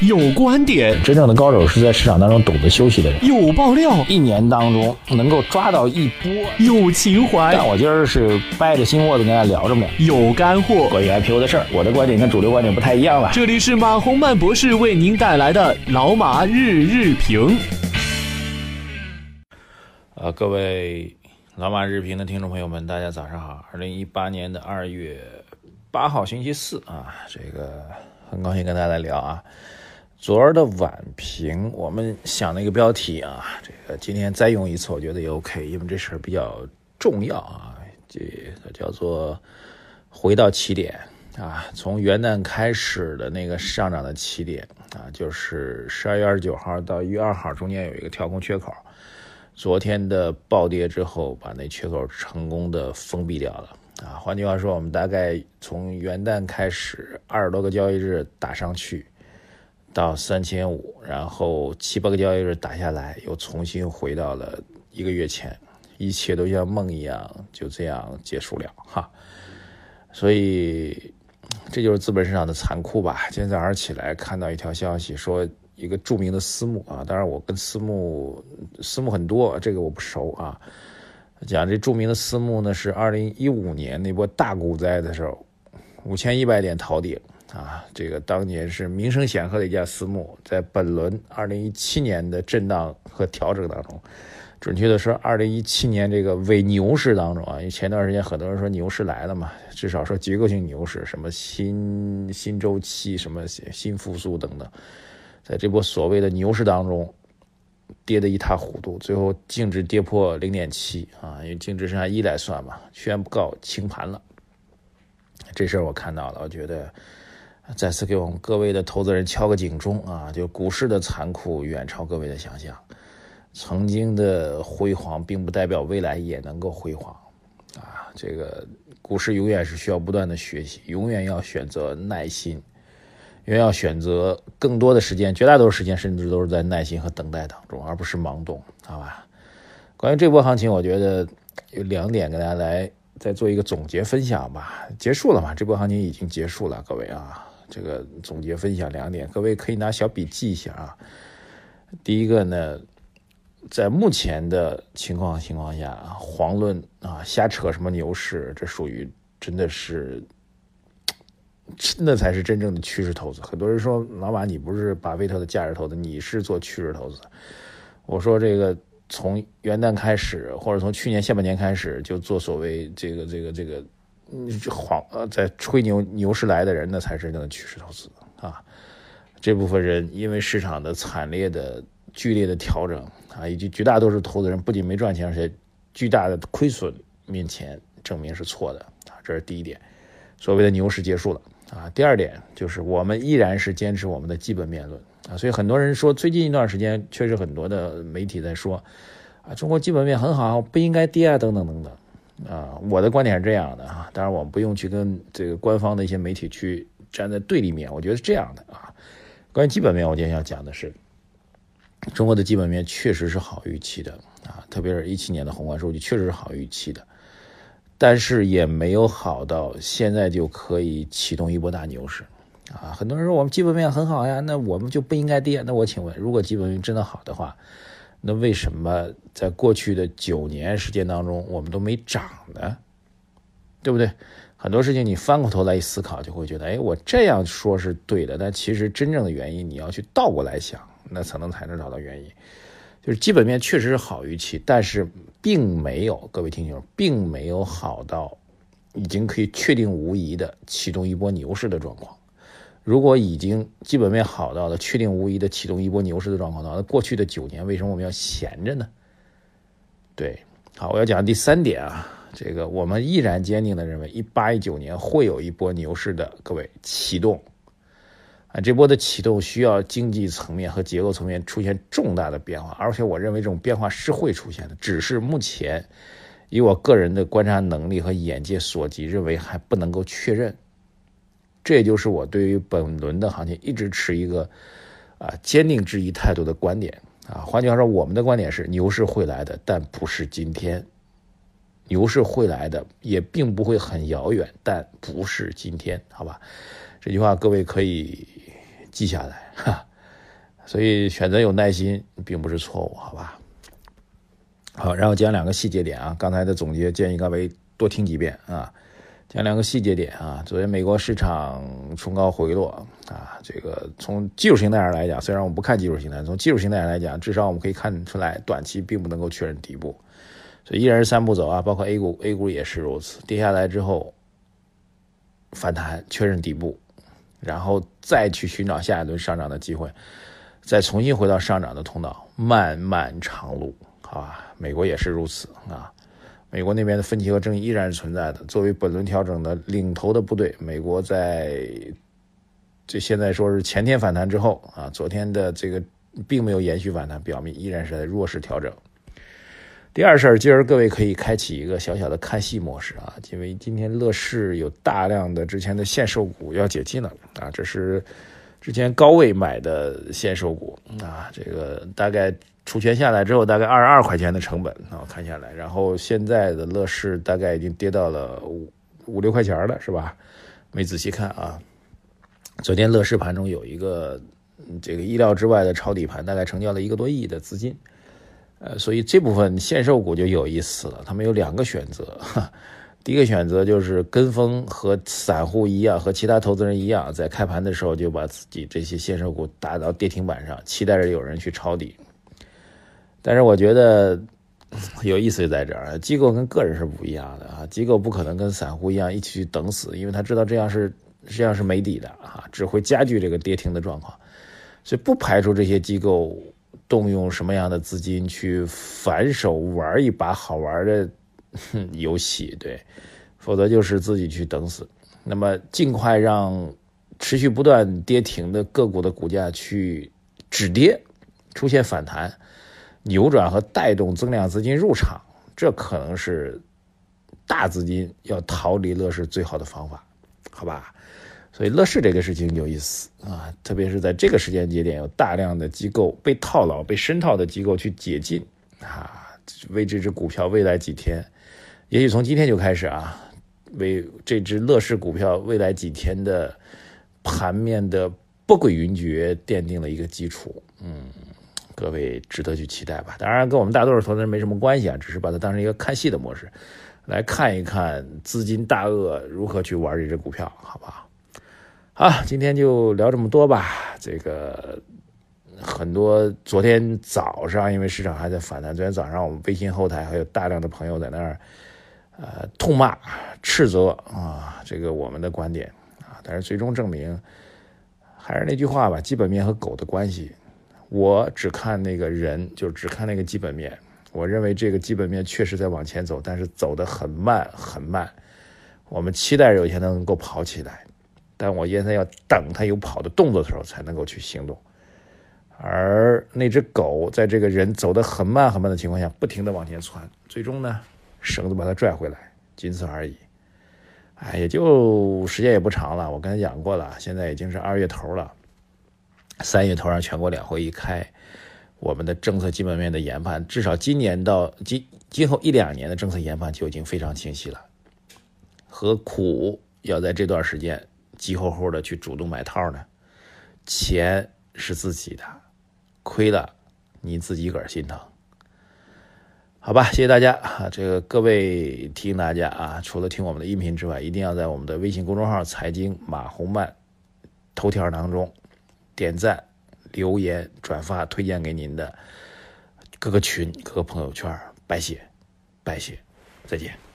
有观点，真正的高手是在市场当中懂得休息的人。有爆料，一年当中能够抓到一波。有情怀，但我今儿是掰着心窝子跟大家聊着呢。有干货，关于 IPO 的事儿，我的观点跟主流观点不太一样了。这里是马洪曼博士为您带来的老马日日评。呃，各位老马日评的听众朋友们，大家早上好。二零一八年的二月八号星期四啊，这个很高兴跟大家来聊啊。昨儿的晚评，我们想了一个标题啊，这个今天再用一次，我觉得也 OK，因为这事儿比较重要啊，这个叫做回到起点啊，从元旦开始的那个上涨的起点啊，就是十二月二十九号到一月二号中间有一个跳空缺口，昨天的暴跌之后，把那缺口成功的封闭掉了啊。换句话说，我们大概从元旦开始二十多个交易日打上去。到三千五，然后七八个交易日打下来，又重新回到了一个月前，一切都像梦一样，就这样结束了哈。所以这就是资本市场的残酷吧。今天早上起来看到一条消息，说一个著名的私募啊，当然我跟私募私募很多，这个我不熟啊。讲这著名的私募呢，是二零一五年那波大股灾的时候，五千一百点逃顶。啊，这个当年是名声显赫的一家私募，在本轮二零一七年的震荡和调整当中，准确的说，二零一七年这个伪牛市当中啊，因为前段时间很多人说牛市来了嘛，至少说结构性牛市，什么新新周期，什么新复苏等等，在这波所谓的牛市当中，跌得一塌糊涂，最后净值跌破零点七啊，因为净值是按一来算嘛，宣告清盘了。这事儿我看到了，我觉得。再次给我们各位的投资人敲个警钟啊！就股市的残酷远超各位的想象，曾经的辉煌并不代表未来也能够辉煌啊！这个股市永远是需要不断的学习，永远要选择耐心，永远要选择更多的时间，绝大多数时间甚至都是在耐心和等待当中，而不是盲动，好吧？关于这波行情，我觉得有两点跟大家来再做一个总结分享吧。结束了嘛？这波行情已经结束了，各位啊！这个总结分享两点，各位可以拿小笔记一下啊。第一个呢，在目前的情况情况下，遑论啊瞎扯什么牛市，这属于真的是，那才是真正的趋势投资。很多人说老马你不是巴菲特的价值投资，你是做趋势投资。我说这个从元旦开始，或者从去年下半年开始就做所谓这个这个这个。你晃呃，在吹牛牛市来的人，那才是真正的趋势投资啊！这部分人因为市场的惨烈的、剧烈的调整啊，以及绝大多数投资人不仅没赚钱，而且巨大的亏损面前，证明是错的啊！这是第一点，所谓的牛市结束了啊！第二点就是我们依然是坚持我们的基本面论啊！所以很多人说，最近一段时间确实很多的媒体在说啊，中国基本面很好，不应该跌啊，等等等等。啊，我的观点是这样的啊，当然我们不用去跟这个官方的一些媒体去站在对立面，我觉得是这样的啊。关于基本面，我今天要讲的是，中国的基本面确实是好预期的啊，特别是一七年的宏观数据确实是好预期的，但是也没有好到现在就可以启动一波大牛市啊。很多人说我们基本面很好呀，那我们就不应该跌。那我请问，如果基本面真的好的话？那为什么在过去的九年时间当中，我们都没涨呢？对不对？很多事情你翻过头来一思考，就会觉得，哎，我这样说是对的。但其实真正的原因，你要去倒过来想，那才能才能找到原因。就是基本面确实是好预期，但是并没有各位听友，并没有好到已经可以确定无疑的启动一波牛市的状况。如果已经基本面好到了确定无疑的启动一波牛市的状况的话，那过去的九年为什么我们要闲着呢？对，好，我要讲第三点啊，这个我们依然坚定的认为，一八一九年会有一波牛市的，各位启动啊，这波的启动需要经济层面和结构层面出现重大的变化，而且我认为这种变化是会出现的，只是目前以我个人的观察能力和眼界所及，认为还不能够确认。这也就是我对于本轮的行情一直持一个啊坚定质疑态度的观点啊。换句话说，我们的观点是牛市会来的，但不是今天；牛市会来的，也并不会很遥远，但不是今天，好吧？这句话各位可以记下来哈，所以选择有耐心并不是错误，好吧？好，然后讲两个细节点啊，刚才的总结建议各位多听几遍啊。讲两个细节点啊，昨天美国市场冲高回落啊，这个从技术形态上来讲，虽然我们不看技术形态，从技术形态上来讲，至少我们可以看出来，短期并不能够确认底部，所以依然是三步走啊，包括 A 股，A 股也是如此，跌下来之后反弹确认底部，然后再去寻找下一轮上涨的机会，再重新回到上涨的通道，漫漫长路，好吧，美国也是如此啊。美国那边的分歧和争议依然是存在的。作为本轮调整的领头的部队，美国在这现在说是前天反弹之后啊，昨天的这个并没有延续反弹，表明依然是在弱势调整。第二事儿，今儿各位可以开启一个小小的看戏模式啊，因为今天乐视有大量的之前的限售股要解禁了啊，这是之前高位买的限售股啊，这个大概。除权下来之后，大概二十二块钱的成本啊，看下来，然后现在的乐视大概已经跌到了五五六块钱了，是吧？没仔细看啊。昨天乐视盘中有一个这个意料之外的抄底盘，大概成交了一个多亿的资金，呃，所以这部分限售股就有意思了。他们有两个选择，第一个选择就是跟风和散户一样，和其他投资人一样，在开盘的时候就把自己这些限售股打到跌停板上，期待着有人去抄底。但是我觉得有意思在这儿，机构跟个人是不一样的啊，机构不可能跟散户一样一起去等死，因为他知道这样是实际上是没底的啊，只会加剧这个跌停的状况，所以不排除这些机构动用什么样的资金去反手玩一把好玩的 游戏，对，否则就是自己去等死。那么尽快让持续不断跌停的个股的股价去止跌，出现反弹。扭转和带动增量资金入场，这可能是大资金要逃离乐视最好的方法，好吧？所以乐视这个事情有意思啊，特别是在这个时间节点，有大量的机构被套牢、被深套的机构去解禁啊，为这只股票未来几天，也许从今天就开始啊，为这只乐视股票未来几天的盘面的不轨云谲奠定了一个基础，嗯。各位值得去期待吧，当然跟我们大多数投资人没什么关系啊，只是把它当成一个看戏的模式，来看一看资金大鳄如何去玩这只股票，好不好？好，今天就聊这么多吧。这个很多昨天早上因为市场还在反弹，昨天早上我们微信后台还有大量的朋友在那儿呃痛骂、斥责啊，这个我们的观点啊，但是最终证明还是那句话吧，基本面和狗的关系。我只看那个人，就只看那个基本面。我认为这个基本面确实在往前走，但是走得很慢很慢。我们期待有一天能够跑起来，但我现在要等它有跑的动作的时候才能够去行动。而那只狗在这个人走得很慢很慢的情况下，不停地往前窜，最终呢，绳子把它拽回来，仅此而已。哎，也就时间也不长了。我刚才讲过了，现在已经是二月头了。三月头让全国两会一开，我们的政策基本面的研判，至少今年到今今后一两年的政策研判就已经非常清晰了。何苦要在这段时间急吼吼的去主动买套呢？钱是自己的，亏了你自己个儿心疼。好吧，谢谢大家啊！这个各位提醒大家啊，除了听我们的音频之外，一定要在我们的微信公众号“财经马红漫”头条当中。点赞、留言、转发，推荐给您的各个群、各个朋友圈，拜谢，拜谢，再见。